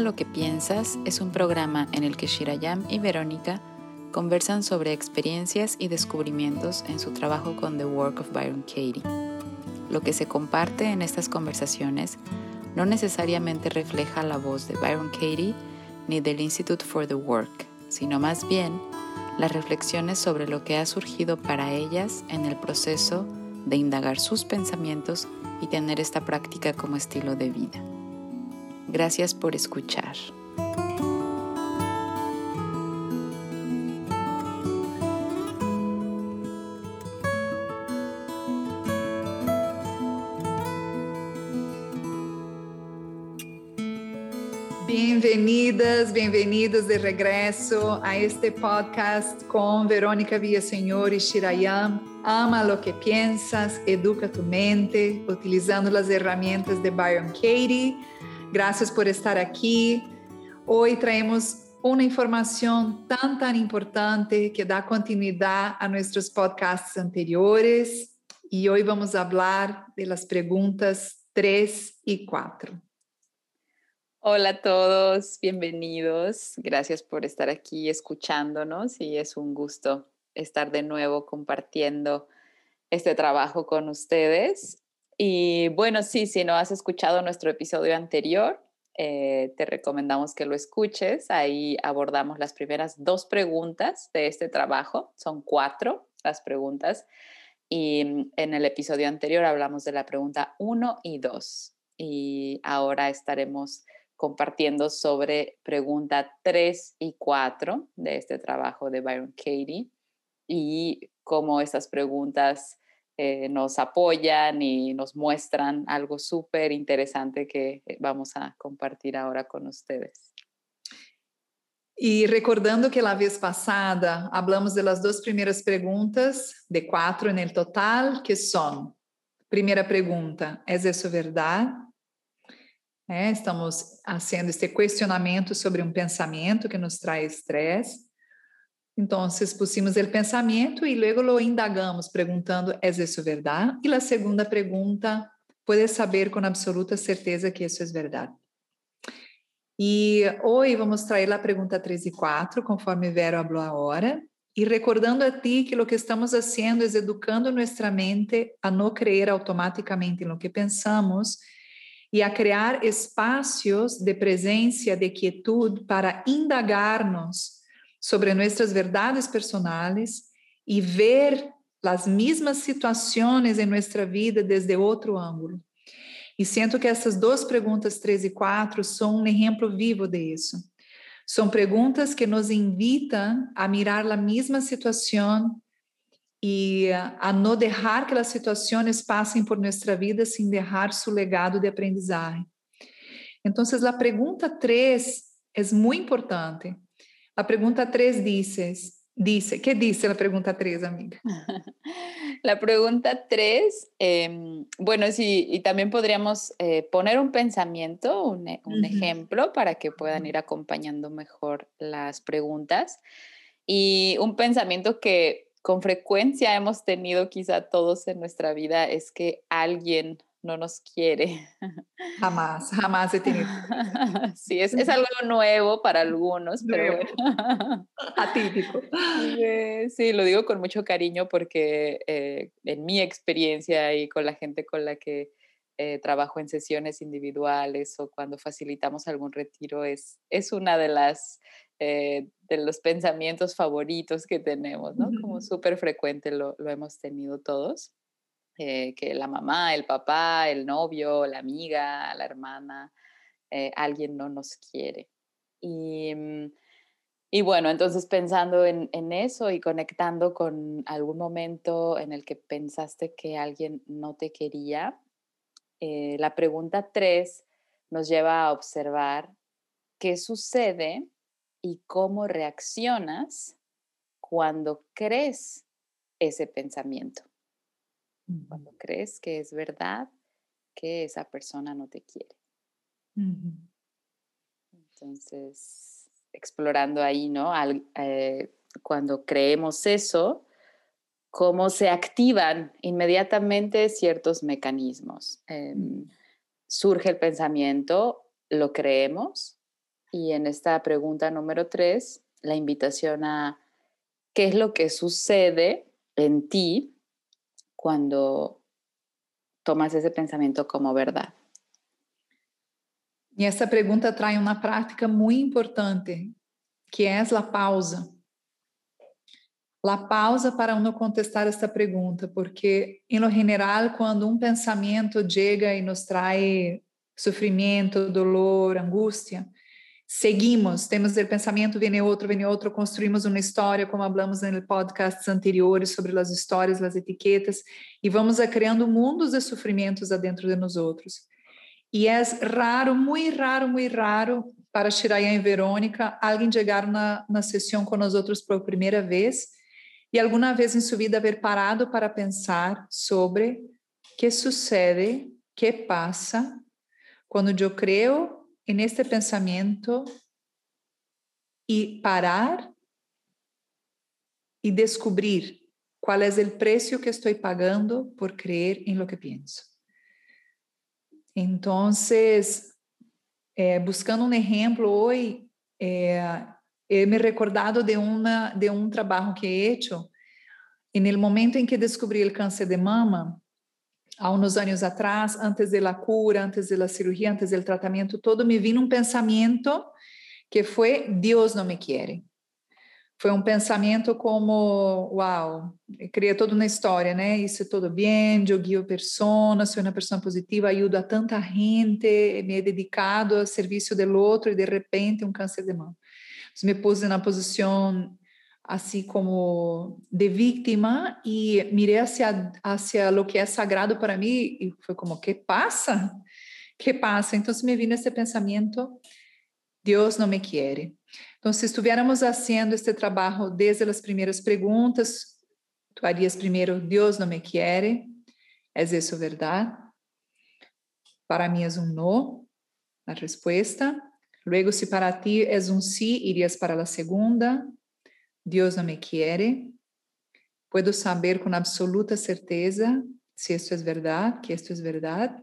Lo que piensas es un programa en el que Shirayam y Verónica conversan sobre experiencias y descubrimientos en su trabajo con The Work of Byron Katie. Lo que se comparte en estas conversaciones no necesariamente refleja la voz de Byron Katie ni del Institute for the Work, sino más bien las reflexiones sobre lo que ha surgido para ellas en el proceso de indagar sus pensamientos y tener esta práctica como estilo de vida. Gracias por escuchar. Bienvenidas, bienvenidos de regreso a este podcast con Verónica Villaseñor y Shirayam. Ama lo que piensas, educa tu mente, utilizando las herramientas de Byron Katie. Gracias por estar aquí. Hoy traemos una información tan, tan importante que da continuidad a nuestros podcasts anteriores. Y hoy vamos a hablar de las preguntas 3 y 4. Hola a todos, bienvenidos. Gracias por estar aquí escuchándonos y es un gusto estar de nuevo compartiendo este trabajo con ustedes. Y bueno, sí, si no has escuchado nuestro episodio anterior, eh, te recomendamos que lo escuches. Ahí abordamos las primeras dos preguntas de este trabajo. Son cuatro las preguntas. Y en el episodio anterior hablamos de la pregunta uno y dos. Y ahora estaremos compartiendo sobre pregunta 3 y 4 de este trabajo de Byron Katie y cómo estas preguntas eh, nos apoyan y nos muestran algo súper interesante que eh, vamos a compartir ahora con ustedes. Y recordando que la vez pasada hablamos de las dos primeras preguntas, de cuatro en total, que son, primera pregunta, ¿es eso verdad? É, estamos fazendo este questionamento sobre um pensamento que nos traz estresse. Então, pusimos o pensamento e logo lo indagamos, perguntando: é isso verdade? E a segunda pergunta: puedes saber com absoluta certeza que isso é verdade? E hoje vamos trazer a pergunta 3 e 4, conforme Vero falou agora, e recordando a ti que o que estamos fazendo é educando nossa mente a não crer automaticamente no que pensamos e a criar espaços de presença, de quietude para indagar-nos sobre nossas verdades personais e ver as mesmas situações em nossa vida desde outro ângulo. E sinto que essas duas perguntas 3 e 4 são um exemplo vivo disso. São perguntas que nos invitam a mirar a mesma situação e a não deixar que as situações passem por nossa vida sem deixar seu legado de aprendizagem. Então, a pergunta 3 é muito importante. A pergunta 3 diz, dice, ¿qué dice la pregunta 3, amiga? La pregunta 3, eh, bueno, sí, y también podríamos eh, poner un pensamiento, un, un uh -huh. ejemplo para que puedan ir acompañando mejor las preguntas. Y un pensamiento que con frecuencia hemos tenido quizá todos en nuestra vida es que alguien no nos quiere. Jamás, jamás he tenido. Sí, es, es algo nuevo para algunos, pero. Atípico. Sí, lo digo con mucho cariño porque eh, en mi experiencia y con la gente con la que eh, trabajo en sesiones individuales o cuando facilitamos algún retiro, es, es una de las eh, de los pensamientos favoritos que tenemos, ¿no? Como súper frecuente lo, lo, hemos tenido todos, eh, que la mamá, el papá, el novio, la amiga, la hermana, eh, alguien no nos quiere. Y, mm, y bueno, entonces pensando en, en, eso y conectando con algún momento en el que pensaste que alguien no te quería, eh, la pregunta tres nos lleva a observar qué sucede y cómo reaccionas cuando crees ese pensamiento. Cuando crees que es verdad que esa persona no te quiere. Entonces, explorando ahí, ¿no? Al, eh, cuando creemos eso, cómo se activan inmediatamente ciertos mecanismos. Eh, surge el pensamiento, lo creemos, Y en esta pregunta número tres, la invitación a qué es lo que sucede en ti cuando tomas esse pensamento como verdade. E essa pergunta traz uma prática muito importante, que é a pausa. La pausa para uno contestar esta pergunta, porque, em lo general, quando um pensamento chega e nos traz sofrimento, dolor, angústia, seguimos, temos o pensamento, vem outro, vem outro, construímos uma história, como falamos no podcasts anteriores sobre as histórias, as etiquetas, e vamos a criando mundos de sofrimentos adentro de nós outros. E é raro, muito raro, muito raro, para Shiraya e Verônica, alguém chegar na, na sessão com nós outros por primeira vez e alguma vez em sua vida haver parado para pensar sobre o que sucede, que passa, quando eu creio en este pensamiento y parar y descubrir cuál es el precio que estoy pagando por creer en lo que pienso. Entonces, eh, buscando un ejemplo hoy, eh, me he recordado de, una, de un trabajo que he hecho. En el momento en que descubrí el cáncer de mama, há uns anos atrás, antes da cura, antes da cirurgia, antes do tratamento todo, me vi num pensamento que foi Deus não me quer. Foi um pensamento como, uau, cria toda uma história, né? Isso é tudo bem, eu guio pessoas, sou uma pessoa positiva, ajudo a tanta gente, me he dedicado ao serviço do outro e de repente um câncer de mão. me pus na posição así como de víctima y miré hacia, hacia lo que es sagrado para mí y fue como, ¿qué pasa? ¿Qué pasa? Entonces me vino este pensamiento, Dios no me quiere. Entonces, si estuviéramos haciendo este trabajo desde las primeras preguntas, tú harías primero, Dios no me quiere, ¿es eso verdad? Para mí es un no, la respuesta. Luego, si para ti es un sí, irías para la segunda, Deus não me quiere. Puedo saber com absoluta certeza se isto é verdade, que isto é verdade.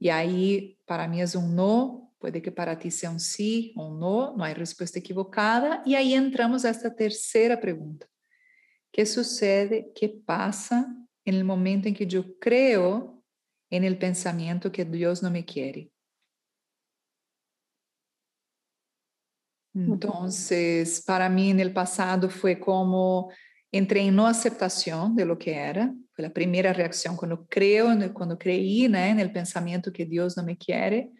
E aí, para mim é um não, pode que para ti seja um sim ou um não, não há resposta equivocada. E aí entramos a esta terceira pergunta. que sucede? que passa no momento em que eu creio no pensamento que Deus não me quer? Entonces, para mí en el pasado fue como entré en no aceptación de lo que era. Fue la primera reacción cuando creo, cuando creí ¿no? pensamiento que Dios no me quiere.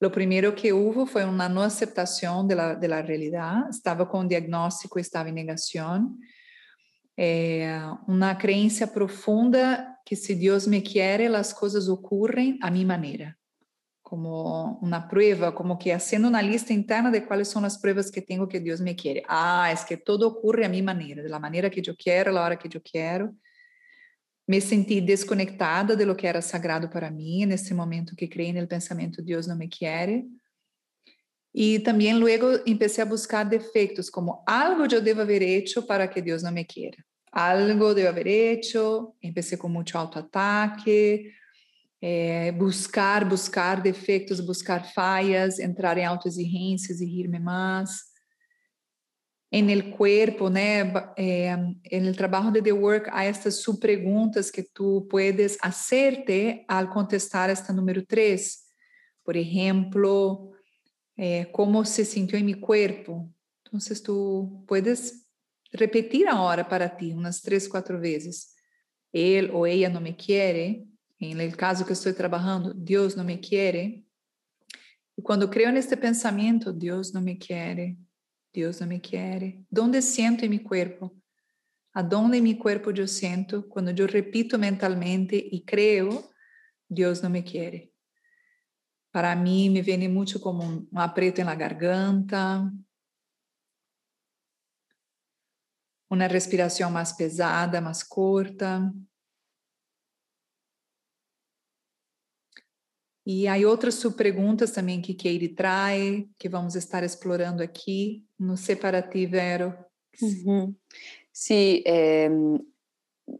Lo primero que hubo fue una no aceptación de la, de la realidad. Estaba diagnóstico, estaba en negación. Eh, una profunda que si Dios me quiere, las cosas ocurren a mi manera como una prueba, como que haciendo una lista interna de cuáles son las pruebas que tengo que Dios me quiere. Ah, es que todo ocurre a mi manera, de la que yo quiero, a la hora que yo quiero. Me sentí desconectada de lo que era sagrado para mí en ese momento que creí en el pensamiento Dios no me quiere. Y también luego empecé a buscar defectos, como algo yo debo haber hecho para que Dios no me quiera. Algo debo haber hecho, empecé con mucho autoataque, é, buscar, buscar defeitos, buscar falhas, entrar em autoexigências e rir-me mais. En el cuerpo, né? Eh, en el trabajo de The Work, há estas subpreguntas que tu puedes hacerte al contestar esta número 3. Por exemplo, eh, como se sintió en mi cuerpo? Entonces, tu puedes repetir ahora para ti umas três, quatro vezes. Ele ou ela não me quiere, En el caso que estou trabalhando, Deus não me quiere. E quando creio neste pensamento, Deus não me quiere, Deus não me quiere. Donde siento em meu corpo? Aonde em meu corpo eu sinto? Quando eu repito mentalmente e creio, Deus não me quiere. Para mim, me vem muito como um apreto na garganta, uma respiração mais pesada, mais curta. E há outras subperguntas também que Keire traz, que vamos estar explorando aqui. Para ti, Vero. Uh Sí, eh,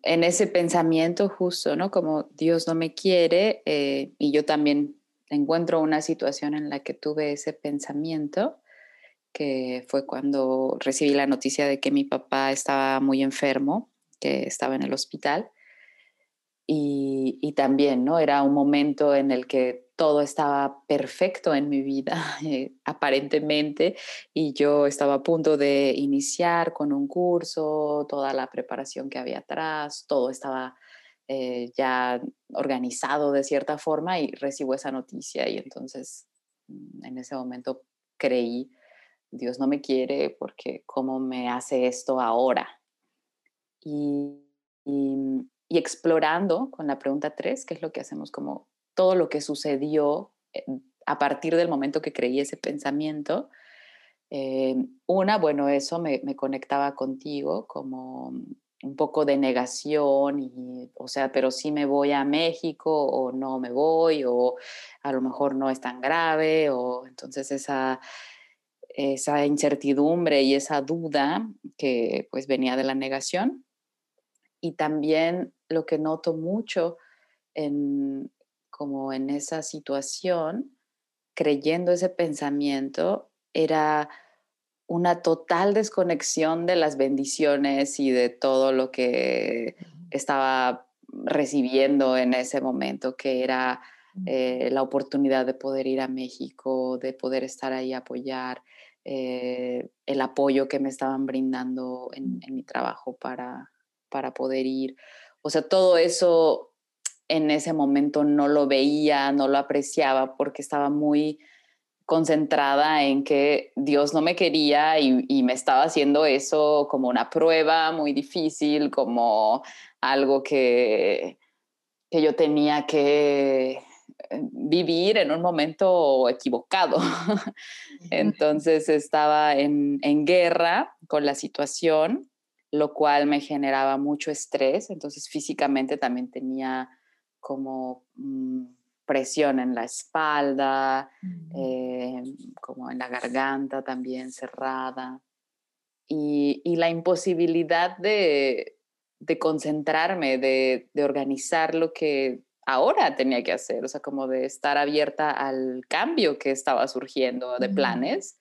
en ese pensamiento justo, ¿no? Como Dios no me quiere eh, y yo también encuentro una situación en la que tuve ese pensamiento, que fue cuando recibí la noticia de que mi papá estaba muy enfermo, que estaba en el hospital. Y, y también, ¿no? Era un momento en el que todo estaba perfecto en mi vida, eh, aparentemente, y yo estaba a punto de iniciar con un curso, toda la preparación que había atrás, todo estaba eh, ya organizado de cierta forma y recibo esa noticia y entonces mm, en ese momento creí, Dios no me quiere porque ¿cómo me hace esto ahora? Y, y, y explorando con la pregunta 3, que es lo que hacemos como todo lo que sucedió eh, a partir del momento que creí ese pensamiento. Eh, una, bueno, eso me, conectaba contigo como un poco de negación, y, o sea, pero sí me voy a México o no me voy, o a lo mejor no es tan grave, o entonces esa, esa incertidumbre y esa duda que pues venía de la negación. Y también lo que noto mucho en, como en esa situación, creyendo ese pensamiento, era una total desconexión de las bendiciones y de todo lo que estaba recibiendo en ese momento, que era eh, la oportunidad de poder ir a México, de poder estar ahí apoyar, eh, el apoyo que me estaban brindando en, en mi trabajo para, para poder ir. O sea, todo eso en ese momento no lo veía, no lo apreciaba porque estaba muy concentrada en que Dios no me quería y, me estaba haciendo eso como una prueba muy difícil, como algo que, que yo tenía que eh, vivir en un momento equivocado. Entonces estaba en, en guerra con la situación, lo cual me generaba mucho estrés. Entonces físicamente también tenía como mm, presión en la espalda, eh, como en la garganta también cerrada. Y, la imposibilidad de, concentrarme, de, organizar lo que ahora tenía que hacer, o sea, como de estar abierta al cambio que estaba surgiendo de planes.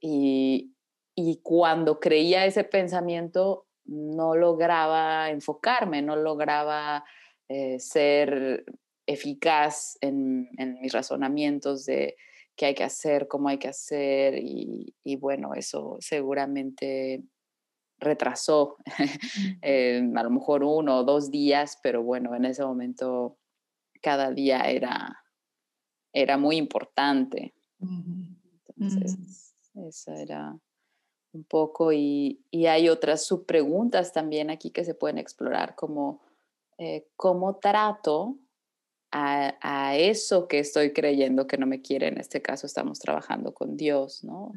Y, y cuando creía ese pensamiento, no lograba enfocarme, no lograba eh, ser eficaz en, mis razonamientos de qué hay que hacer, cómo hay que hacer y, bueno, eso seguramente retrasó eh, a lo mejor uno o dos días, pero bueno, en ese momento cada día era, era muy importante. Entonces, eso era un poco y, y hay otras subpreguntas también aquí que se pueden explorar como eh, cómo trato a, eso que estoy creyendo que no me quiere. En este caso estamos trabajando con Dios, ¿no?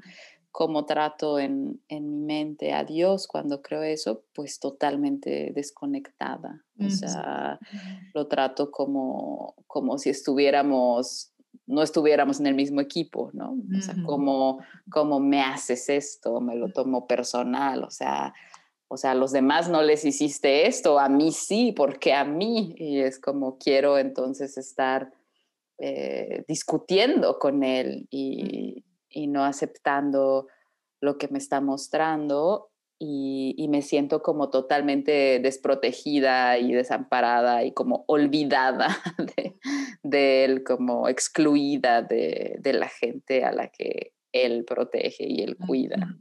Cómo trato en, mi mente a Dios cuando creo eso, pues totalmente desconectada. O sea, lo trato como, como si estuviéramos no estuviéramos en el mismo equipo, ¿no? O sea, ¿cómo, ¿cómo, me haces esto? Me lo tomo personal, o sea, o sea, a los demás no les hiciste esto, a mí sí, porque a mí, y es como quiero entonces estar eh, discutiendo con él y, no aceptando lo que me está mostrando y, me siento como totalmente desprotegida y desamparada y como olvidada de, él, como excluida de, de, la gente a la que él protege y él cuida.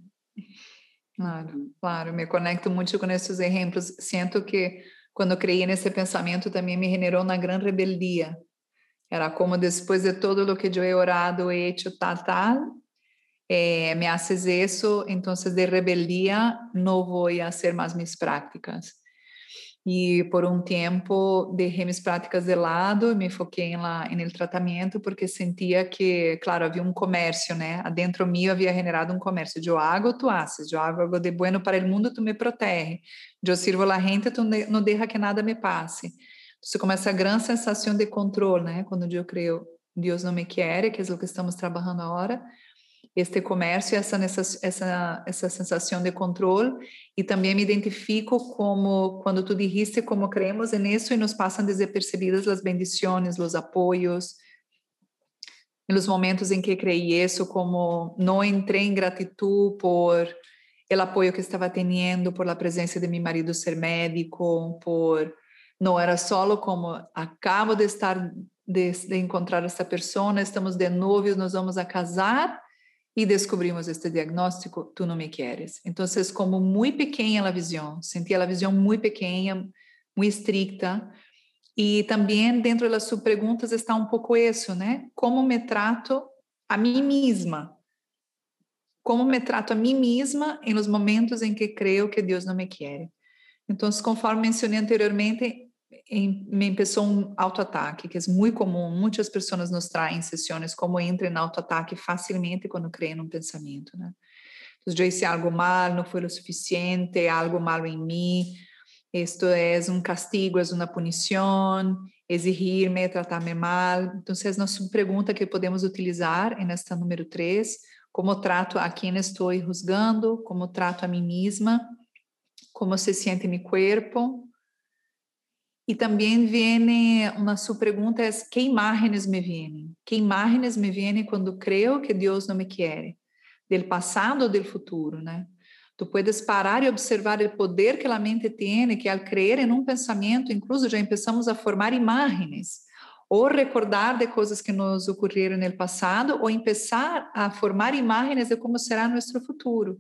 Claro, claro, me conecto muito com esses exemplos. Sinto que quando criei nesse pensamento também me generou uma grande rebeldia. Era como depois de todo o que eu he orado, he hecho tal, tal, eh, me haces isso, então de rebeldia não vou a fazer mais minhas práticas. E por um tempo deixei minhas práticas de lado, me foquei lá no tratamento porque sentia que, claro, havia um comércio, né? Adentro mío havia generado um comércio. Eu hago, tu haces. Eu hago algo de bueno para o mundo, tu me protege. Eu sirvo a gente, tu não deixa que nada me passe. Você começa a grande sensação de controle, né? Quando eu creio, Deus não me quer, que é o que estamos trabalhando agora este comércio, essa, essa, essa sensação de controle, e também me identifico como, quando tu dijiste como creemos em isso e nos passam desapercebidas as bendições, os apoios, en los momentos en que creí eso, como no entré en gratitud por el apoyo que estaba teniendo, por la presencia de mi marido ser médico, por no era solo como acabo de estar de, de encontrar esta persona, estamos de novios, nos vamos a casar y descubrimos este diagnóstico, tú no me quieres. Entonces, como muy pequeña la visión, sentía la visión muy pequeña, muy estricta, e também dentro das suas perguntas está um pouco isso, né? Como me trato a mim mesma? Como me trato a mim mesma em los momentos em que creio que Deus não me quer? Então, conforme mencionei anteriormente, me empezó um autoataque, que é muito comum muitas pessoas nos traem sessões como entra em autoataque facilmente quando creem num pensamento, né? ¿no? Entonces yo algo mal, não foi o suficiente, algo malo em mim isto é, é um castigo, é es una punición, é exigirme, tratarme mal. então es una pergunta que podemos utilizar nesta número 3, como trato a quem estou juzgando, como trato a mim mesma como se sente meu cuerpo, e também vem uma sua pergunta é que imagens me vêm? Que imagens me vêm quando creio que Deus não me quer? Del passado ou del futuro, né? Tu puedes parar e observar o poder que a mente tem, que ao creer em um pensamento, incluso já começamos a formar imagens, ou recordar de coisas que nos ocorreram no passado, ou começar a formar imagens de como será nosso futuro.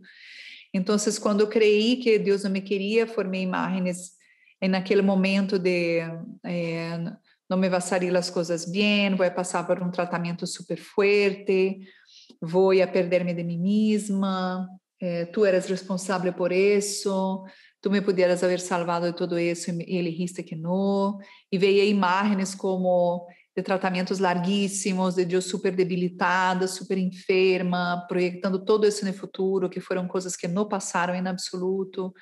Então, quando creí que Deus não me queria, formei imagens naquele momento de eh, não me sair as coisas bem, vou passar por um tratamento super forte, vou a perder-me de mim mesma, eh, tú eres responsable por eso, tú me pudieras haber salvado de todo eso y elegiste que no, y veía imágenes como de tratamentos larguíssimos, de eu super debilitada, super enferma, projetando todo isso no futuro, que foram coisas que não passaram em absoluto.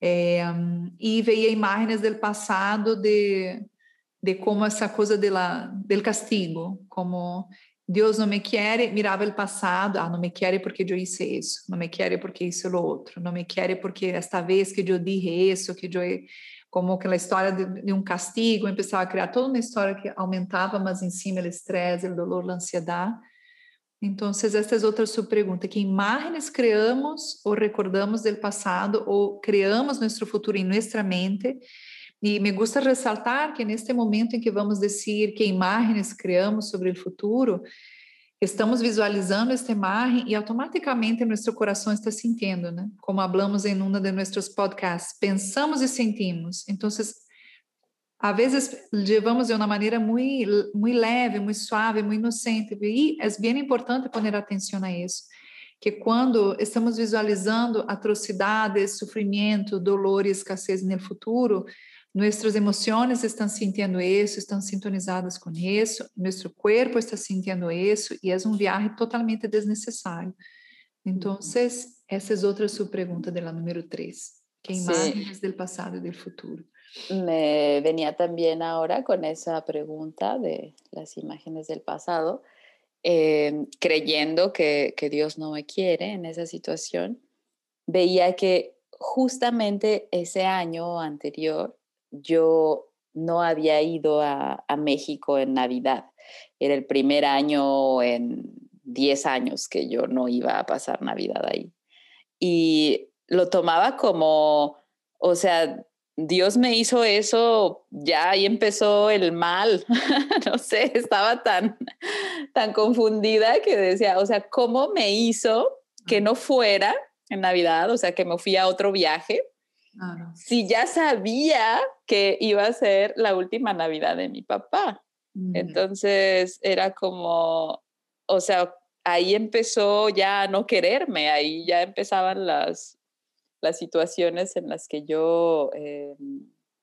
É, e veia imagens do passado de, de como essa coisa de la, del castigo, como Deus não me quer, mirava o passado, ah, não me quer porque eu hice isso, não me quer porque isso o outro, não me quer porque esta vez que eu dije isso, que eu como aquela história de, de um castigo, começava a criar toda uma história que aumentava mas em cima o estresse, o dolor, a ansiedade. Então, esta é outra sua pergunta: que imagens criamos ou recordamos do passado ou criamos nosso futuro em nossa mente? E me gusta ressaltar que neste momento em que vamos dizer que imagens criamos sobre o futuro, estamos visualizando esta imagem e automaticamente nosso coração está sentindo, né? Como hablamos em um de nossos podcasts, pensamos e sentimos. Então, às vezes levamos de uma maneira muito, muito leve, muito suave, muito inocente. E é bem importante poner atenção a isso, que quando estamos visualizando atrocidades, sofrimento, dolor e escassez no futuro, nossas emoções estão sentindo isso, estão sintonizadas com isso, nosso corpo está sentindo isso e é um viagem totalmente desnecessário. Então, essas outras sua pergunta dela número 3, que imagens do passado e do futuro. Me venía también ahora con esa pregunta de las imágenes del pasado, eh, creyendo que, que Dios no me quiere en esa situación. Veía que justamente ese año anterior yo no había ido a, México en Navidad. Era el primer año en 10 años que yo no iba a pasar Navidad ahí. Y lo tomaba como, o sea, Dios me hizo eso, ya ahí empezó el mal. no sé, estaba tan, tan confundida que decía, o sea, ¿cómo me hizo que no fuera en Navidad? O sea, que me fui a otro viaje si ya sabía que iba a ser la última Navidad de mi papá. Entonces era como, o sea, ahí empezó ya a no quererme, ahí ya empezaban las, las situaciones en las que yo eh,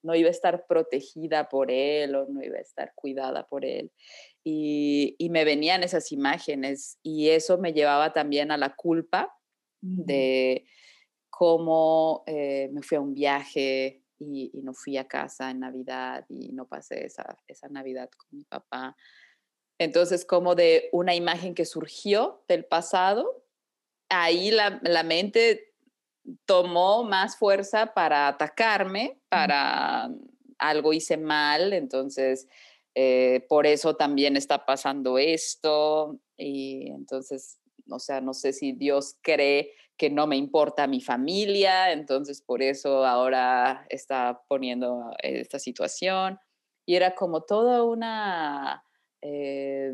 no iba a estar protegida por él o no iba a estar cuidada por él. Y, me venían esas imágenes y eso me llevaba también a la culpa de cómo eh, me fui a un viaje y, no fui a casa en Navidad y no pasé esa, esa Navidad con mi papá. Entonces, como de una imagen que surgió del pasado, ahí la, la mente tomó más fuerza para atacarme, para algo hice mal, entonces eh, por eso también está pasando esto. Y entonces, o sea, no sé si Dios cree que no me importa mi familia, entonces por eso ahora está poniendo esta situación. Y era como toda una, eh,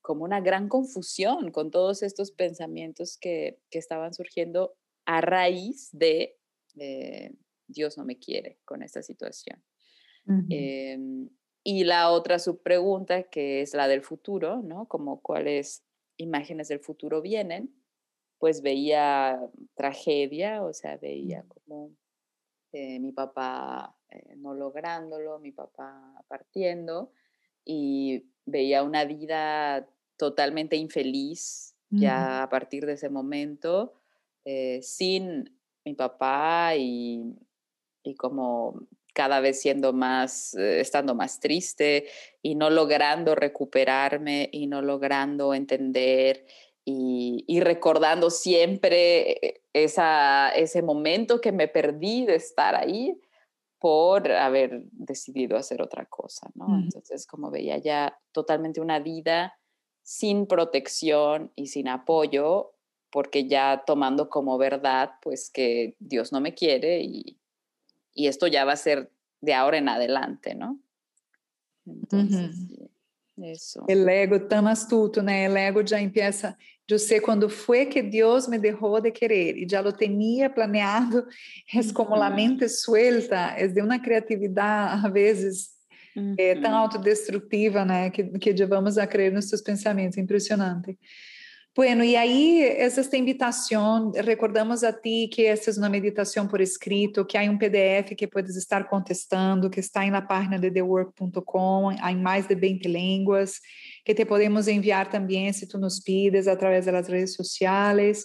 como una gran confusión con todos estos pensamientos que, que estaban surgiendo a raíz de eh, Dios no me quiere con esta situación. Em, y la otra subpregunta, que es la del futuro, ¿no? Como cuáles imágenes del futuro vienen, pues veía tragedia, o sea, veía como eh, mi papá eh, no lográndolo, mi papá partiendo, y veía una vida totalmente infeliz ya a partir de ese momento, eh, sin mi papá y, y, como cada vez siendo más, estando más triste y no logrando recuperarme y no logrando entender y, recordando siempre esa, ese momento que me perdí de estar ahí por haber decidido hacer otra cosa, ¿no? Entonces, como veía ya totalmente una vida sin protección y sin apoyo, porque ya tomando como verdad, pues que Dios no me quiere y, y esto ya va a ser de ahora en adelante, ¿no? Entonces, eso. El ego tan astuto, ¿no? El ego ya empieza Yo sei quando foi que Deus me deixou de querer e já lo tinha planeado. É como a mente suelta, é de uma criatividade, às vezes, é, tão autodestrutiva, né? Que, que levamos a crer nos seus pensamentos. Impressionante. Bueno, e aí, essa esta recordamos a ti que essa é uma meditação por escrito, que há um PDF que puedes estar contestando, que está na página de thework.com, em mais de 20 línguas, que te podemos enviar também se tu nos pides através das redes sociais.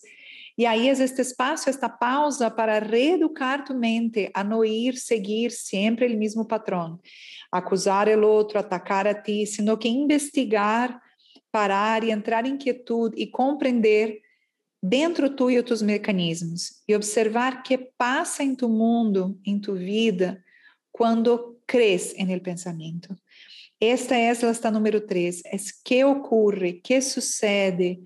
E aí é este espaço, esta pausa para reeducar tu mente a não ir seguir sempre o mesmo patrão, acusar o outro, atacar a ti, sino que investigar parar e entrar em quietude e compreender dentro tu e os mecanismos e observar que passa em tu mundo, em tu vida, quando cres em el pensamento. Esta é esta número três, é que ocorre, que sucede,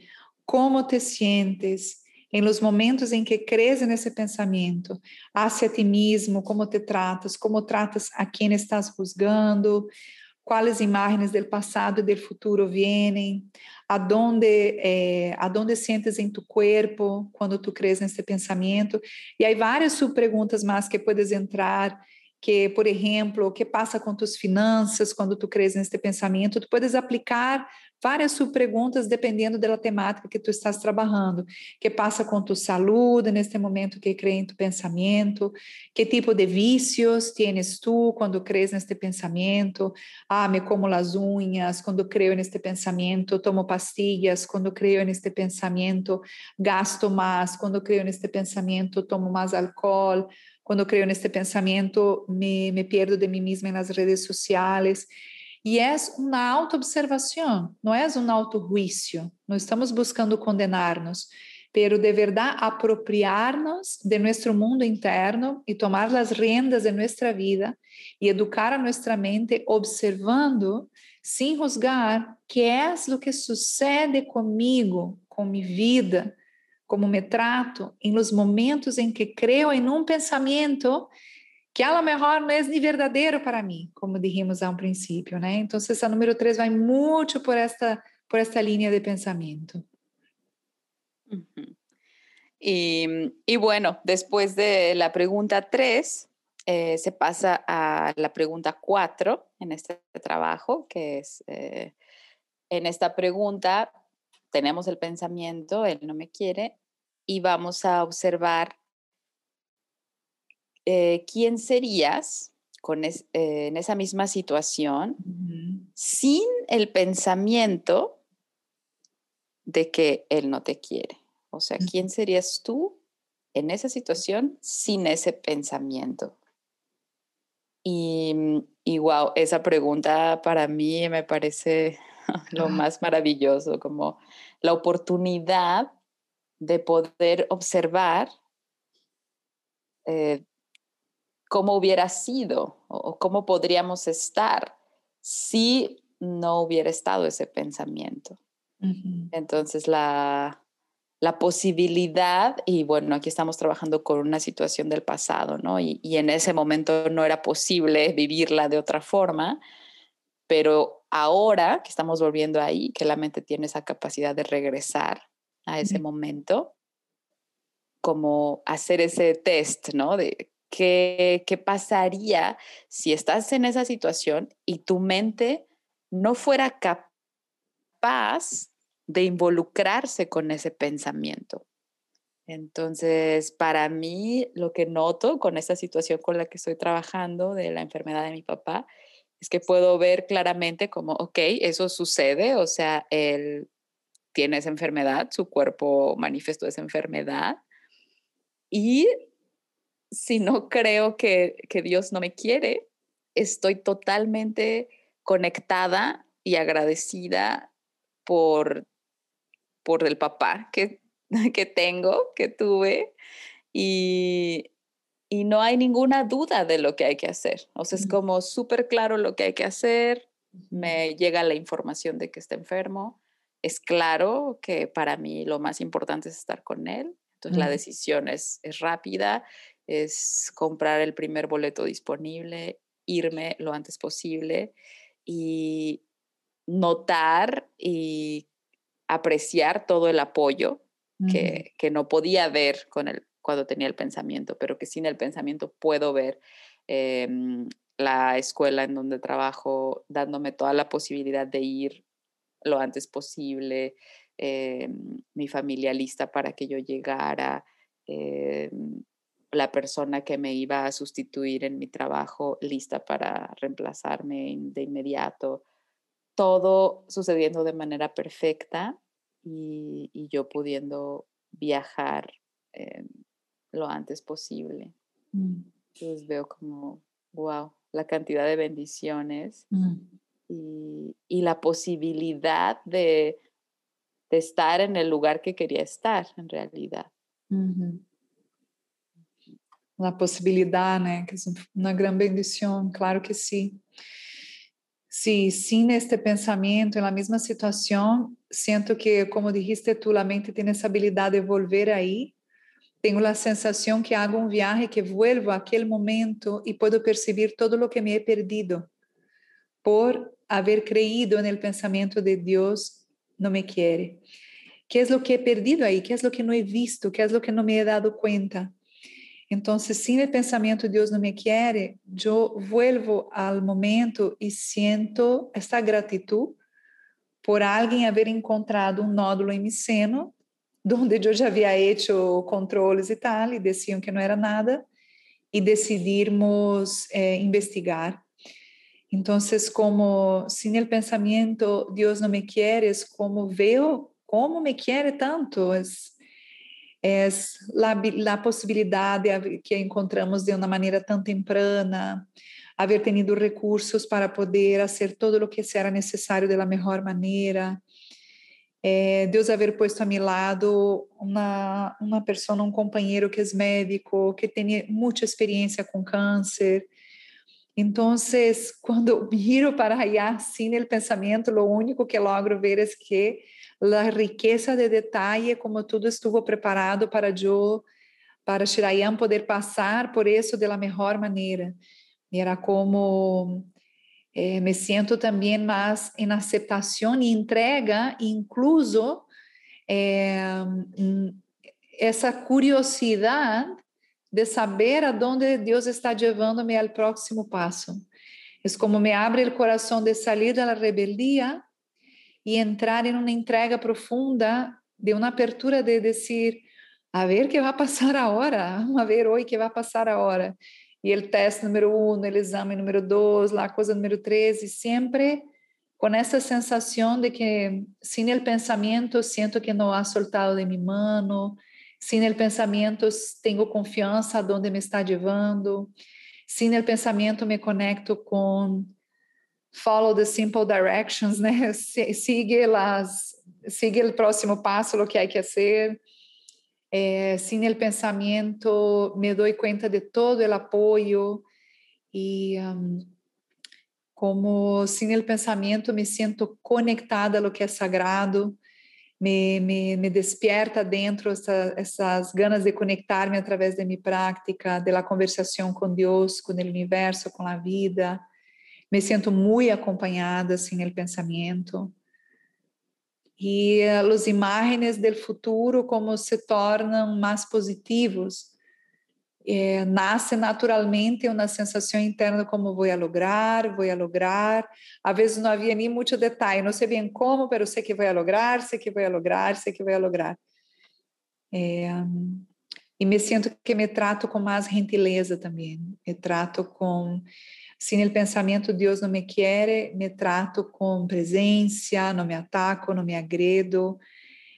como te sientes em los momentos em que cres nesse pensamento, hacia ti mesmo, como te tratas, como tratas a quem estás juzgando, quais imagens do passado e do futuro vêm, aonde eh, aonde sientes em tu corpo quando tu crees nesse pensamento. E aí várias subperguntas mais que puedes entrar, que, por exemplo, o que passa com tus finanças quando tu crees nesse pensamento, tu puedes aplicar várias subperguntas dependendo da temática que tu estás trabalhando. Que passa com tu saúde neste momento que crê em tu pensamento? Que tipo de vícios tienes tu quando crees neste pensamento? Ah, me como as unhas quando creio neste pensamento, tomo pastillas quando creio neste pensamento, gasto mais quando creio neste pensamento, tomo mais álcool quando creio neste pensamento, me, me pierdo de mim mesma nas redes sociais. E é uma autoobservação, não é um autojuízo. Não estamos buscando condenar-nos, pero de verdade apropriar-nos de nosso mundo interno e tomar as rendas de nossa vida e educar a nossa mente observando, sem juzgar, que é o que sucede comigo, com minha vida, como me trato em los momentos em que creio em um pensamento que a lo mejor não é nem verdadeiro para mim, como dijimos a um princípio, né? Então, essa número 3 vai muito por esta, por esta linha de pensamento. Y, y, bueno, después de la pregunta 3, eh, se pasa a la pregunta 4 en este trabajo, que es, eh, en esta pregunta tenemos el pensamiento, él no me quiere, y vamos a observar eh, quién serías con eh, en esa misma situación sin el pensamiento de que él no te quiere. O sea, ¿quién serías tú en esa situación sin ese pensamiento? Y, y wow, esa pregunta para mí me parece lo más maravilloso, como la oportunidad de poder observar eh, cómo hubiera sido o, cómo podríamos estar si no hubiera estado ese pensamiento. Entonces la, la posibilidad, y bueno, aquí estamos trabajando con una situación del pasado, ¿no? Y, y, en ese momento no era posible vivirla de otra forma, pero ahora que estamos volviendo ahí, que la mente tiene esa capacidad de regresar a ese momento, como hacer ese test, ¿no? De qué, pasaría si estás en esa situación y tu mente no fuera capaz de involucrarse con ese pensamiento. Entonces, para mí, lo que noto con esta situación con la que estoy trabajando de la enfermedad de mi papá, es que puedo ver claramente como, ok, eso sucede, o sea, él tiene esa enfermedad, su cuerpo manifestó esa enfermedad. Y si no creo que, que Dios no me quiere, estoy totalmente conectada y agradecida por por el papá que, que tengo, que tuve, y, y no hay ninguna duda de lo que hay que hacer. O sea, es como súper claro lo que hay que hacer, me llega la información de que está enfermo, es claro que para mí lo más importante es estar con él, entonces la decisión es, es rápida, es comprar el primer boleto disponible, irme lo antes posible y notar y apreciar todo el apoyo que, que, no podía ver con el, cuando tenía el pensamiento, pero que sin el pensamiento puedo ver em, la escuela en donde trabajo dándome toda la posibilidad de ir lo antes posible, em, mi familia lista para que yo llegara, em, la persona que me iba a sustituir en mi trabajo lista para reemplazarme de inmediato todo sucediendo de manera perfecta y, yo pudiendo viajar eh, lo antes posible. Mm. Entonces veo como, wow, la cantidad de bendiciones mm. y, la posibilidad de, estar en el lugar que quería estar en realidad. La posibilidad, Que es una gran bendición, claro que sí. Sí, sin este pensamiento, en la misma situación, siento que, como dijiste tú, la mente tiene esa habilidad de volver ahí. Tengo la sensación que hago un viaje, que vuelvo a aquel momento y puedo percibir todo lo que me he perdido por haber creído en el pensamiento de Dios no me quiere. ¿Qué es lo que he perdido ahí? ¿Qué es lo que no he visto? ¿Qué es lo que no me he dado cuenta? Entonces, sin el pensamiento Dios no me quiere, yo vuelvo al momento y siento esta gratitud por alguien haber encontrado un nódulo en mi seno, donde yo ya había hecho controles y tal, y decían que no era nada, y decidimos eh, investigar. Entonces, como sin el pensamiento Dios no me quiere, como veo cómo me quiere tanto, é a possibilidade que encontramos de uma maneira tão temprana, haver tenido recursos para poder fazer todo o que era necessário da melhor maneira, é, Deus haver posto a meu lado uma, uma pessoa, um companheiro que é médico, que tem muita experiência com câncer. Então, quando miro para allá sem o pensamento, o único que logro ver é que a riqueza de detalhe, como tudo estuvo preparado para eu, para Shirayan poder passar por isso de la melhor maneira. Era como eh, me sinto também mais em aceitação e entrega, incluso eh, essa curiosidade de saber aonde Deus está levando-me ao próximo passo. É como me abre o coração de sair da rebeldia e entrar em uma entrega profunda de uma apertura de dizer a ver que vai passar a hora, a ver hoje que vai passar a hora. E o teste número um, o exame número dois, lá coisa número três, e sempre com essa sensação de que, sem o pensamento, sinto que não há soltado de minha mano, sem o pensamento, tenho confiança aonde me está levando, sem o pensamento, me conecto com follow the simple directions, né? Sigue las, sigue el próximo paso, lo que hay que hacer. Eh, sin el pensamiento me doy cuenta de todo el apoyo y um, como sin el pensamiento me siento conectada a lo que es sagrado, me, me, me despierta dentro essa, essas ganas de conectar-me através de minha prática, de la conversação com Deus, com o universo, com a vida. Me sinto muito acompanhada assim no pensamento. E as imagens do futuro como se tornam mais positivos é, nasce naturalmente uma sensação interna como vou lograr, vou lograr. Às vezes não havia nem muito detalhe, não sei bem como, mas sei que vou lograr, sei que vou lograr, sei que vou lograr. E me sinto que me trato com mais gentileza também. Me trato com, sem o pensamento Deus não me quer, me trato com presença, não me ataco, não me agredo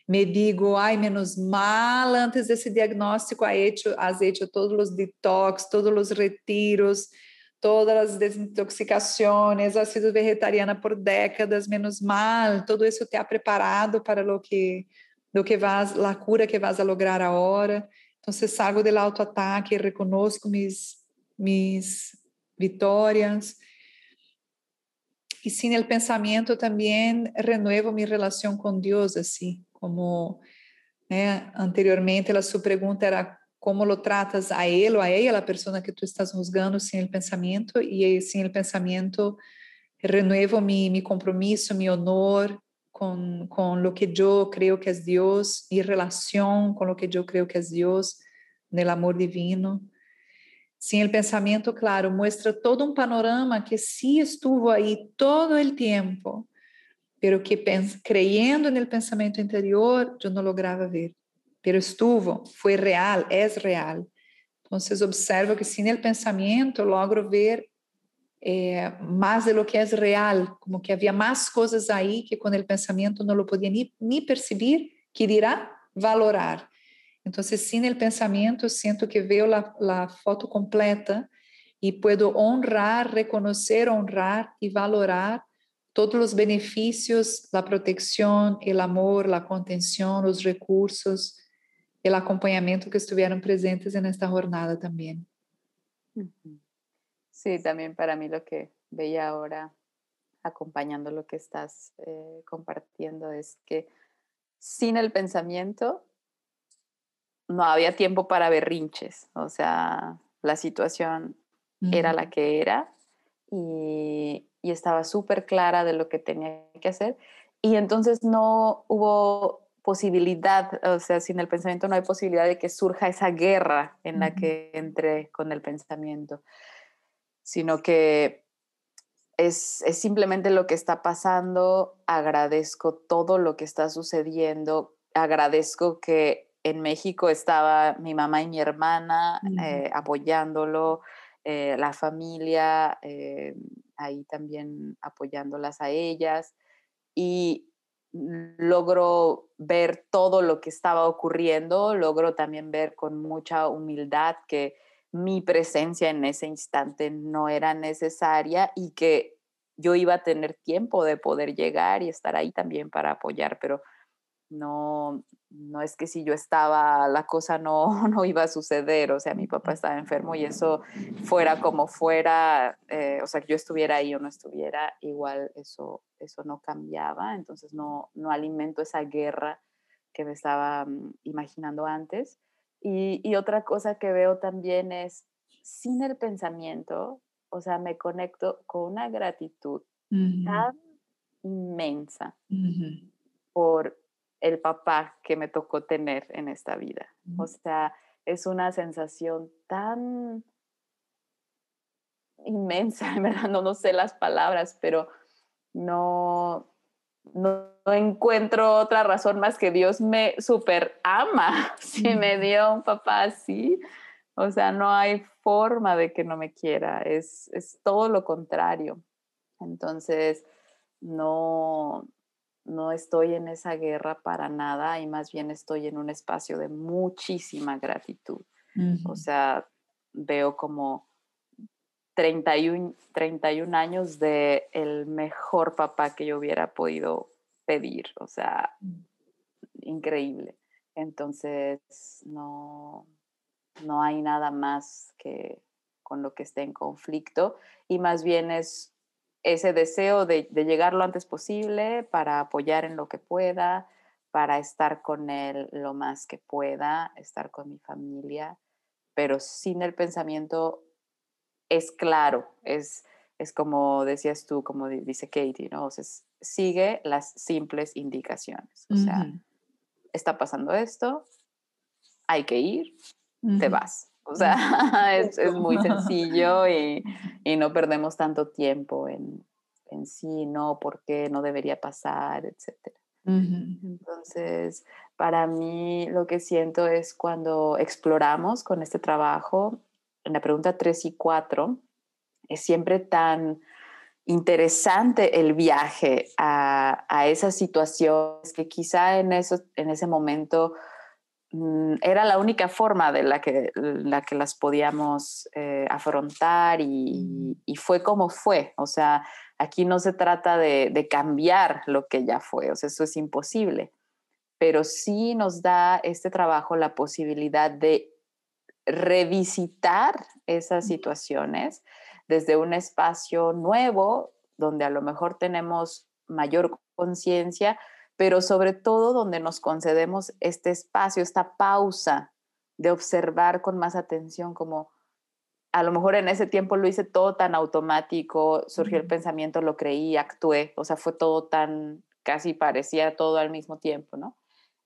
me digo, ai, menos mal, antes desse diagnóstico, has hecho todos os detox, todos os retiros, todas as desintoxicações, has sido vegetariana por décadas, menos mal, todo isso te ha preparado para lo que, lo que vas, la cura que vas a lograr agora. Então, salgo do autoataque, reconozco mis, mis vitórias. E sim, o pensamento também renuevo minha relação com Deus, assim como né, anteriormente a sua pergunta era como lo tratas a ele ou a ela, a pessoa que tu estás juzgando sem o pensamento, e sem o pensamento renuevo mi, mi compromisso, mi honor com, com lo que eu creio que é Deus, e relação com lo que eu creio que é Deus, no amor divino. Sim, o pensamento, claro, mostra todo um panorama que sim estuvo aí todo o tempo, pero que creyendo no pensamento interior, eu não lograva ver. Pero estuvo, foi real, é real. Então, observo que sin el pensamento logro ver eh, de lo que é real, como que havia mais coisas aí que com o pensamento não lo podia ni perceber, que dirá valorar. Então, sin el pensamento, sinto que vejo a, a foto completa e puedo honrar, reconhecer, honrar e valorar todos os benefícios, a proteção, o amor, a contenção, os recursos, o acompanhamento que estiveram presentes nesta jornada também. Sí, también para mí lo que veía ahora, acompañando lo que estás eh, compartiendo, es que sin el pensamiento no había tiempo para berrinches, o sea, la situación era la que era y, y estaba súper clara de lo que tenía que hacer. Y entonces no hubo posibilidad, o sea, sin el pensamiento no hay posibilidad de que surja esa guerra en la que entré con el pensamiento, sino que es, es, simplemente lo que está pasando, agradezco todo lo que está sucediendo, agradezco que en México estaba mi mamá y mi hermana eh, apoyándolo, eh, la familia, eh, ahí también apoyándolas a ellas y logro ver todo lo que estaba ocurriendo, logro también ver con mucha humildad que mi presencia en ese instante no era necesaria y que yo iba a tener tiempo de poder llegar y estar ahí también para apoyar, pero no, no es que si yo estaba, la cosa no, no iba a suceder, o sea, mi papá estaba enfermo y eso fuera como fuera, eh, o sea, que yo estuviera ahí o no estuviera, igual eso, eso no cambiaba, entonces no, no alimento esa guerra que me estaba mm, imaginando antes. Y, y, otra cosa que veo también es, sin el pensamiento, o sea, me conecto con una gratitud tan inmensa por el papá que me tocó tener en esta vida. O sea, es una sensación tan inmensa, en verdad, no, no sé las palabras, pero no, no, encuentro otra razón más que Dios me super ama si me dio un papá así. O sea, no hay forma de que no me quiera, es, es todo lo contrario. Entonces, no, no estoy en esa guerra para nada y más bien estoy en un espacio de muchísima gratitud. O sea, veo como 31, 31 años de el mejor papá que yo hubiera podido pedir, o sea, mm. increíble. Entonces, no, no hay nada más que con lo que esté en conflicto y más bien es ese deseo de, llegar lo antes posible para apoyar en lo que pueda, para estar con él lo más que pueda, estar con mi familia, pero sin el pensamiento es claro, es, es como decías tú, como dice Katie, ¿no? O sea, sigue las simples indicaciones. O sea, está pasando esto, hay que ir, te vas. O sea, es, es, muy sencillo y, y, no perdemos tanto tiempo en, en sí, no, por qué, no debería pasar, etc. Entonces, para mí lo que siento es cuando exploramos con este trabajo, en la pregunta 3 y 4, es siempre tan interesante el viaje a, a esas situaciones que quizá en, eso, en ese momento era la única forma de la que, la que las podíamos eh, afrontar y, y, fue como fue. O sea, aquí no se trata de, de, cambiar lo que ya fue, o sea, eso es imposible, pero sí nos da este trabajo la posibilidad de revisitar esas situaciones desde un espacio nuevo, donde a lo mejor tenemos mayor conciencia, pero sobre todo donde nos concedemos este espacio, esta pausa de observar con más atención como a lo mejor en ese tiempo lo hice todo tan automático, surgió el pensamiento, lo creí, actué, o sea, fue todo tan, casi parecía todo al mismo tiempo, ¿no?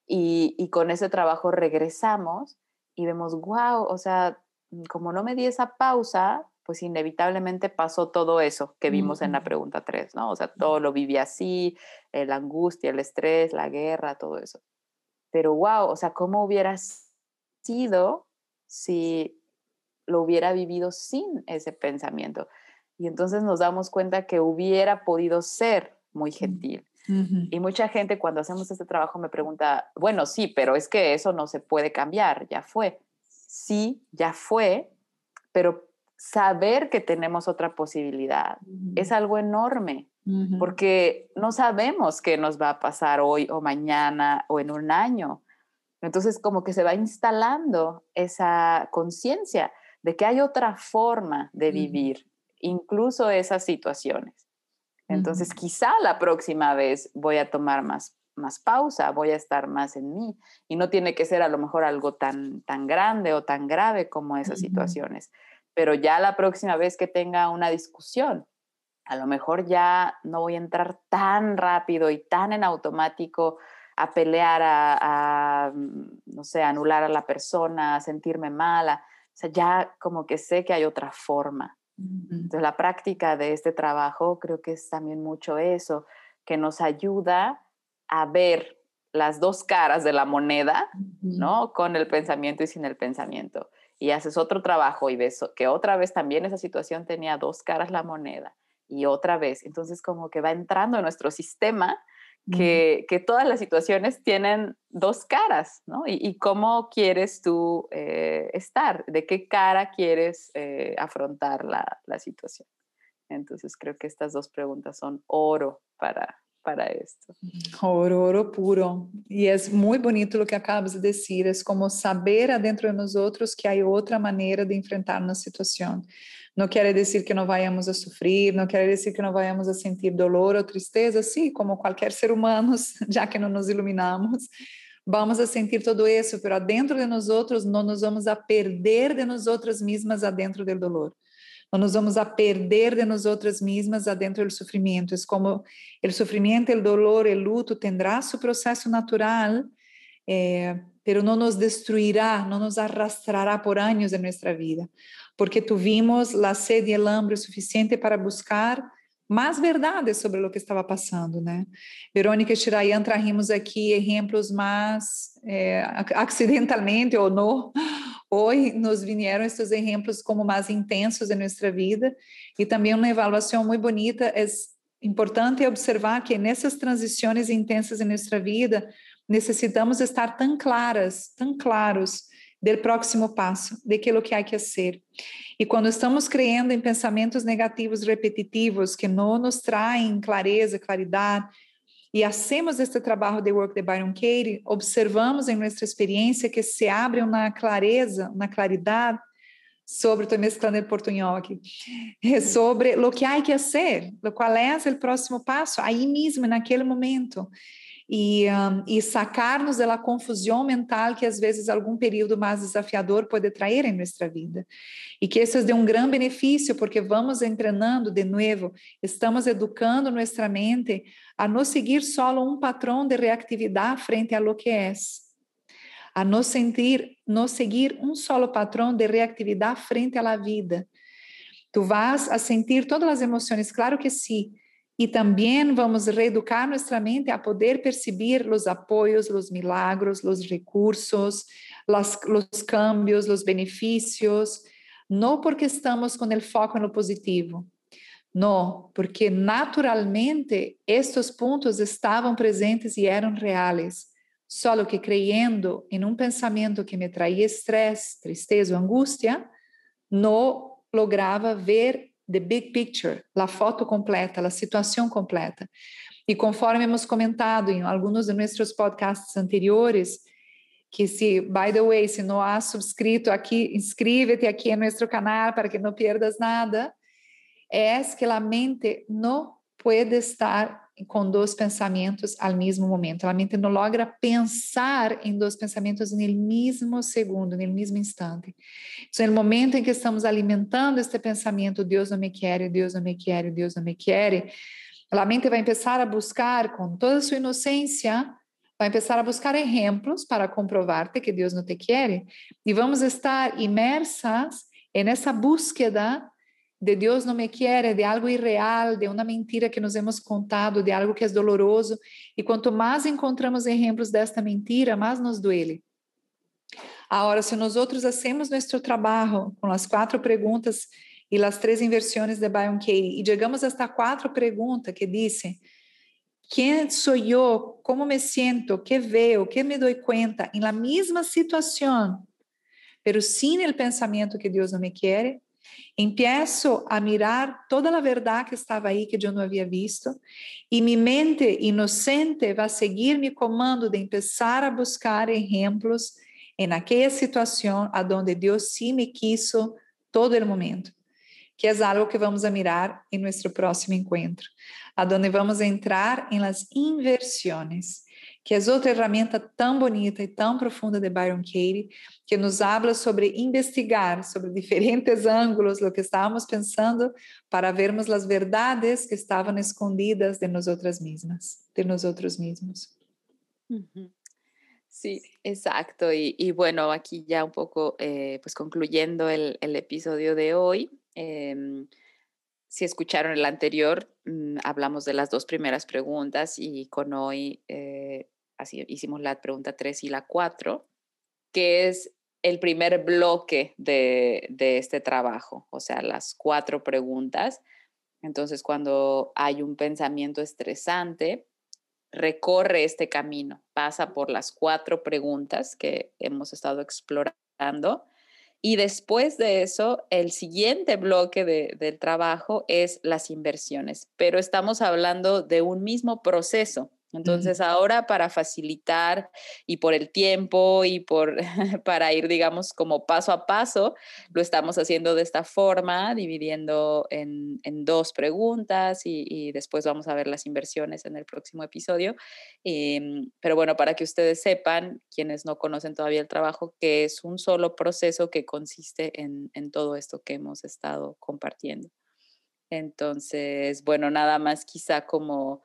Y, y con ese trabajo regresamos y vemos, wow, o sea, como no me di esa pausa, pues inevitablemente pasó todo eso que vimos en la pregunta 3, ¿no? O sea, todo lo viví así, la angustia, el estrés, la guerra, todo eso. Pero wow, o sea, ¿cómo hubiera sido si lo hubiera vivido sin ese pensamiento? Y entonces nos damos cuenta que hubiera podido ser muy gentil. Y mucha gente cuando hacemos este trabajo me pregunta, bueno, sí, pero es que eso no se puede cambiar, ya fue. Sí, ya fue, pero saber que tenemos otra posibilidad es algo enorme, porque no sabemos qué nos va a pasar hoy o mañana o en un año. Entonces, como que se va instalando esa conciencia de que hay otra forma de vivir, incluso esas situaciones. Entonces, quizá la próxima vez voy a tomar más, más pausa, voy a estar más en mí. Y no tiene que ser a lo mejor algo tan, tan grande o tan grave como esas situaciones pero ya la próxima vez que tenga una discusión, a lo mejor ya no voy a entrar tan rápido y tan en automático a pelear, a, mm, no sé, anular a la persona, a sentirme mala. O sea, ya como que sé que hay otra forma. Entonces, la práctica de este trabajo creo que es también mucho eso, que nos ayuda a ver las dos caras de la moneda, ¿no? Con el pensamiento y sin el pensamiento y haces otro trabajo y ves que otra vez también esa situación tenía dos caras la moneda y otra vez. Entonces como que va entrando en nuestro sistema que, que todas las situaciones tienen dos caras, ¿no? Y, cómo quieres tú eh, estar, de qué cara quieres eh, afrontar la, la situación. Entonces creo que estas dos preguntas son oro para, para esto. Oro, oro puro. E é muito bonito o que acabas de dizer, é como saber adentro de nós outros que há outra maneira de enfrentar uma situação. Não quer dizer que não vayamos a sofrer, não quer dizer que não vayamos a sentir dolor ou tristeza, sim, como qualquer ser humano, já que não nos iluminamos. Vamos a sentir todo isso, mas adentro de nós outros não nos vamos a perder de nós outras mesmas adentro do dolor. Não nos vamos a perder de nós outras mesmas adentro do sofrimento. É como o sofrimento, o dolor, o luto tendrá seu processo natural, eh, não nos destruirá, não nos arrastrará por anos de nossa vida, porque tuvimos a sede e o hambre suficiente para buscar mais verdades sobre o que estava passando, né? Verônica Shirayan trajimos aqui exemplos mais é, acidentalmente ou não, hoje nos vieram estes exemplos como mais intensos em nossa vida e também uma avaliação muito bonita é importante observar que nessas transições intensas em nossa vida necessitamos estar tão claras, tão claros do próximo passo, daquilo que há que ser. E quando estamos criando em pensamentos negativos repetitivos que não nos traem clareza, claridade, e hacemos este trabalho de work de Byron Katie, observamos em nossa experiência que se abre uma clareza, uma claridade sobre, estou mesclando el portunhol aqui, é sobre o que há que fazer, qual é o próximo passo, aí mesmo, naquele momento. E, um, e sacar-nos da confusão mental que às vezes algum período mais desafiador pode trazer em nossa vida. E que isso é de um grande benefício, porque vamos treinando de novo, estamos educando nossa mente a não seguir só um padrão de reatividade frente a lo que é a não sentir, não seguir um solo patrão de reatividade frente à vida. Tu vas a sentir todas as emoções, claro que sim, e também vamos reeducar nossa mente a poder perceber os apoios, os milagros, os recursos, os cambios, os benefícios. Não porque estamos com o foco no positivo, Não, porque naturalmente estes pontos estavam presentes e eram reales, Só que creyendo em um pensamento que me traía estresse, tristeza ou angústia, não lograva ver the big picture, a foto completa, a situação completa. E conforme hemos comentado em alguns de nossos podcasts anteriores, que se, by the way, se não has subscrito aqui, inscríbete aqui em nosso canal para que não perdas nada, é que a mente não pode estar com dois pensamentos ao mesmo momento. A mente não logra pensar em dois pensamentos no mesmo segundo, no mesmo instante. Então, no momento em que estamos alimentando este pensamento, Deus não me quer, Deus não me quer, Deus não me quer, a mente vai começar a buscar, com toda a sua inocência, vai começar a buscar exemplos para comprovar-te que Deus não te quer, e vamos estar imersas nessa búsqueda de Deus não me quer, de algo irreal, de uma mentira que nos hemos contado, de algo que é doloroso. E quanto mais encontramos exemplos desta mentira, mais nos duele. Agora, se nós outros hacemos nosso trabalho com as quatro perguntas e as três inversões de Byron Katie, e chegamos a esta quatro perguntas que dizem quem sou eu, como me sinto, que vejo, que me dou conta, em la mesma situação, pero sem o pensamento que Deus não me quer, Empiezo a mirar toda a verdade que estava aí que eu não havia visto e minha mente inocente vai seguir me comando de começar a buscar exemplos em aquela situação aonde Deus sim me quiso todo o momento, que é algo que vamos a mirar em nosso próximo encontro, aonde vamos entrar em las inversões que é outra ferramenta tão bonita e tão profunda de Byron Katie, que nos habla sobre investigar sobre diferentes ângulos o que estávamos pensando para vermos as verdades que estavam escondidas de nós mesmas, de nós mesmos. Sí, exacto. Y, bueno, aquí ya un poco, eh, pues concluyendo el, episodio de hoy, eh, si escucharon el anterior, mmm, hablamos de las dos primeras preguntas y con hoy eh, así hicimos la pregunta 3 y la 4, que es el primer bloque de, de, este trabajo, o sea, las cuatro preguntas. Entonces, cuando hay un pensamiento estresante, recorre este camino, pasa por las cuatro preguntas que hemos estado explorando. Y después de eso, el siguiente bloque de, del trabajo es las inversiones, pero estamos hablando de un mismo proceso. Entonces, ahora para facilitar y por el tiempo y por para ir, digamos, como paso a paso, lo estamos haciendo de esta forma, dividiendo en, dos preguntas y, después vamos a ver las inversiones en el próximo episodio. Eh, pero bueno, para que ustedes sepan, quienes no conocen todavía el trabajo, que es un solo proceso que consiste en, en todo esto que hemos estado compartiendo. Entonces, bueno, nada más quizá como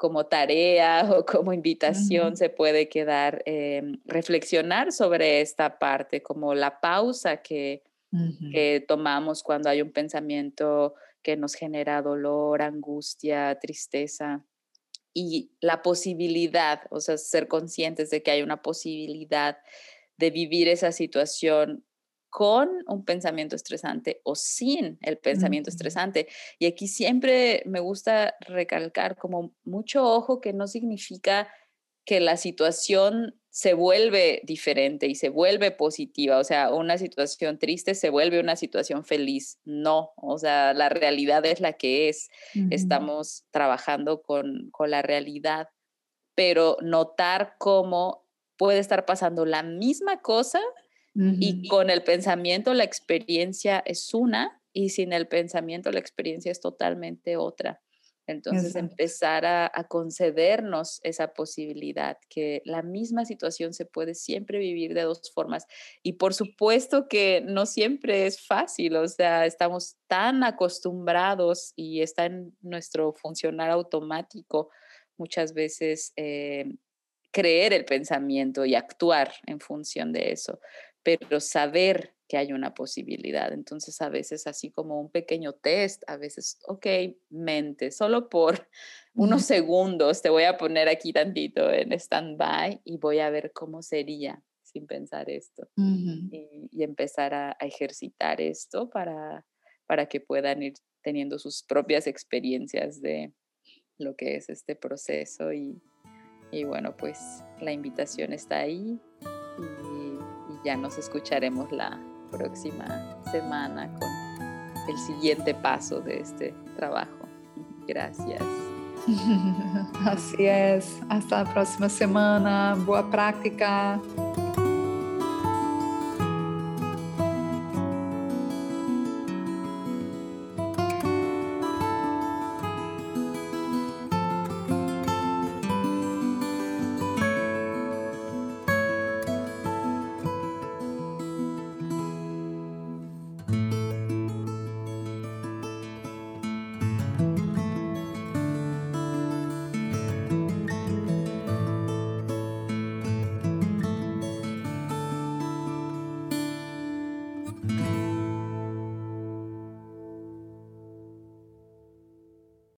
como tarea o como invitación uh -huh. se puede quedar eh, reflexionar sobre esta parte, como la pausa que, uh -huh. que tomamos cuando hay un pensamiento que nos genera dolor, angustia, tristeza y la posibilidad, o sea, ser conscientes de que hay una posibilidad de vivir esa situación con un pensamiento estresante o sin el pensamiento estresante. Y aquí siempre me gusta recalcar como mucho ojo que no significa que la situación se vuelve diferente y se vuelve positiva, o sea, una situación triste se vuelve una situación feliz. No, o sea, la realidad es la que es. Estamos trabajando con, con la realidad, pero notar cómo puede estar pasando la misma cosa Y con el pensamiento la experiencia es una y sin el pensamiento la experiencia es totalmente otra. Entonces empezar a, concedernos esa posibilidad, que la misma situación se puede siempre vivir de dos formas. Y por supuesto que no siempre es fácil, o sea, estamos tan acostumbrados y está en nuestro funcionar automático muchas veces eh, creer el pensamiento y actuar en función de eso, pero saber que hay una posibilidad. Entonces, a veces así como un pequeño test, a veces, ok, mente, solo por unos segundos te voy a poner aquí tantito en stand-by y voy a ver cómo sería sin pensar esto y, empezar a, ejercitar esto para, para que puedan ir teniendo sus propias experiencias de lo que es este proceso y, y bueno, pues la invitación está ahí y ya nos escucharemos la, próxima semana con el siguiente paso de este trabajo. Gracias. Así es. Hasta la próxima semana. Boa práctica.